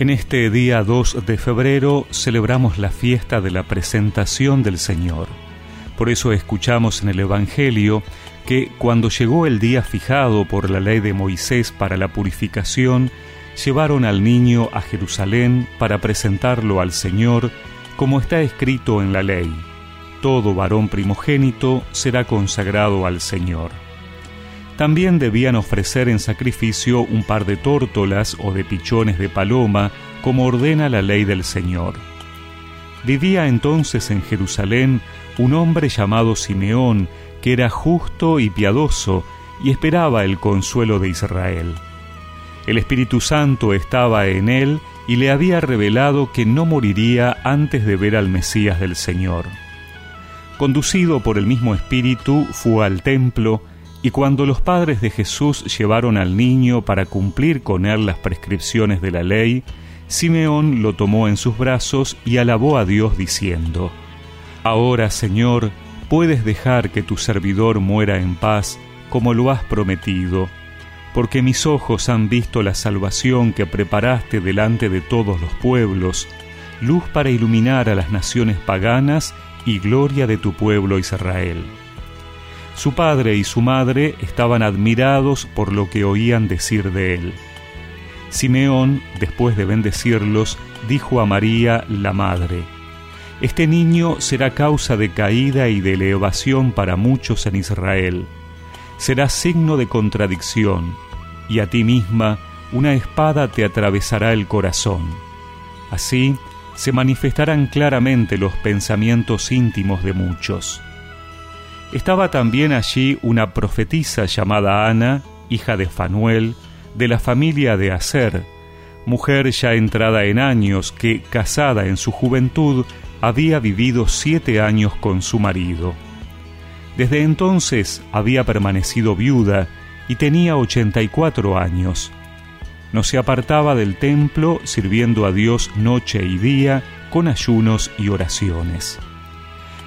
En este día 2 de febrero celebramos la fiesta de la presentación del Señor. Por eso escuchamos en el Evangelio que cuando llegó el día fijado por la ley de Moisés para la purificación, llevaron al niño a Jerusalén para presentarlo al Señor, como está escrito en la ley. Todo varón primogénito será consagrado al Señor. También debían ofrecer en sacrificio un par de tórtolas o de pichones de paloma, como ordena la ley del Señor. Vivía entonces en Jerusalén un hombre llamado Simeón, que era justo y piadoso, y esperaba el consuelo de Israel. El Espíritu Santo estaba en él y le había revelado que no moriría antes de ver al Mesías del Señor. Conducido por el mismo Espíritu, fue al templo, y cuando los padres de Jesús llevaron al niño para cumplir con él las prescripciones de la ley, Simeón lo tomó en sus brazos y alabó a Dios diciendo, Ahora, Señor, puedes dejar que tu servidor muera en paz, como lo has prometido, porque mis ojos han visto la salvación que preparaste delante de todos los pueblos, luz para iluminar a las naciones paganas y gloria de tu pueblo Israel. Su padre y su madre estaban admirados por lo que oían decir de él. Simeón, después de bendecirlos, dijo a María, la madre, Este niño será causa de caída y de elevación para muchos en Israel. Será signo de contradicción, y a ti misma una espada te atravesará el corazón. Así se manifestarán claramente los pensamientos íntimos de muchos. Estaba también allí una profetisa llamada Ana, hija de Fanuel, de la familia de Aser, mujer ya entrada en años que, casada en su juventud, había vivido siete años con su marido. Desde entonces había permanecido viuda y tenía ochenta y cuatro años. No se apartaba del templo sirviendo a Dios noche y día con ayunos y oraciones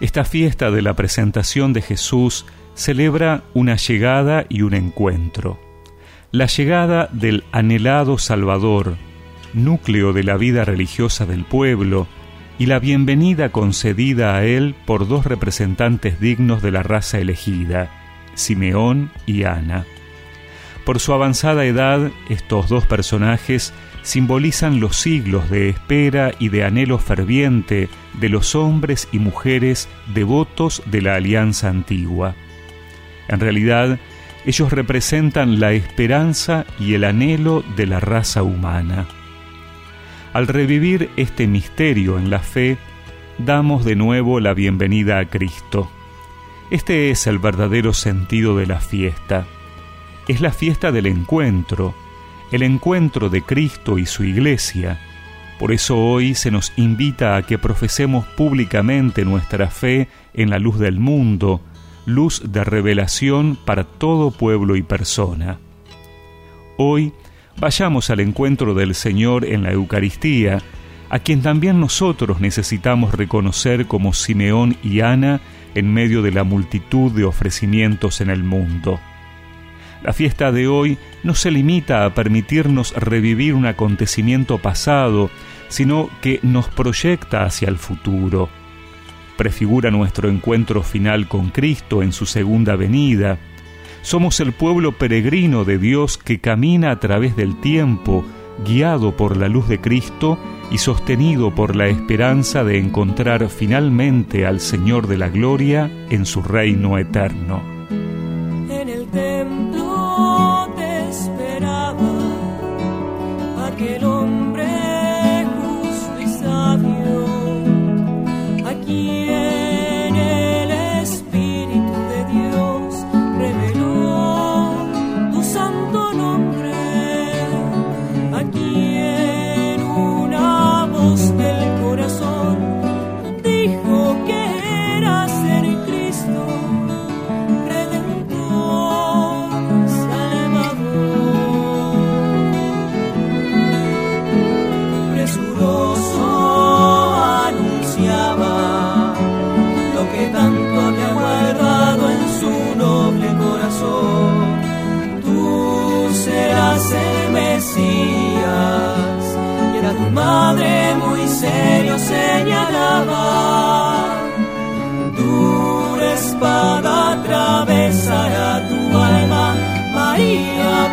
Esta fiesta de la presentación de Jesús celebra una llegada y un encuentro. La llegada del anhelado Salvador, núcleo de la vida religiosa del pueblo, y la bienvenida concedida a él por dos representantes dignos de la raza elegida, Simeón y Ana. Por su avanzada edad, estos dos personajes simbolizan los siglos de espera y de anhelo ferviente de los hombres y mujeres devotos de la alianza antigua. En realidad, ellos representan la esperanza y el anhelo de la raza humana. Al revivir este misterio en la fe, damos de nuevo la bienvenida a Cristo. Este es el verdadero sentido de la fiesta. Es la fiesta del encuentro, el encuentro de Cristo y su Iglesia. Por eso hoy se nos invita a que profesemos públicamente nuestra fe en la luz del mundo, luz de revelación para todo pueblo y persona. Hoy vayamos al encuentro del Señor en la Eucaristía, a quien también nosotros necesitamos reconocer como Simeón y Ana en medio de la multitud de ofrecimientos en el mundo. La fiesta de hoy no se limita a permitirnos revivir un acontecimiento pasado, sino que nos proyecta hacia el futuro. Prefigura nuestro encuentro final con Cristo en su segunda venida. Somos el pueblo peregrino de Dios que camina a través del tiempo, guiado por la luz de Cristo y sostenido por la esperanza de encontrar finalmente al Señor de la Gloria en su reino eterno.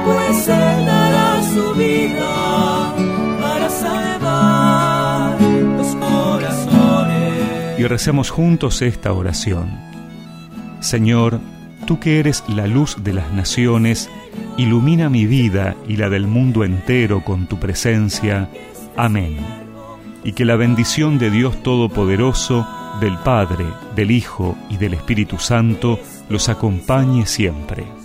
Pues para salvar los corazones. Y recemos juntos esta oración. Señor, tú que eres la luz de las naciones, ilumina mi vida y la del mundo entero con tu presencia. Amén. Y que la bendición de Dios Todopoderoso, del Padre, del Hijo y del Espíritu Santo, los acompañe siempre.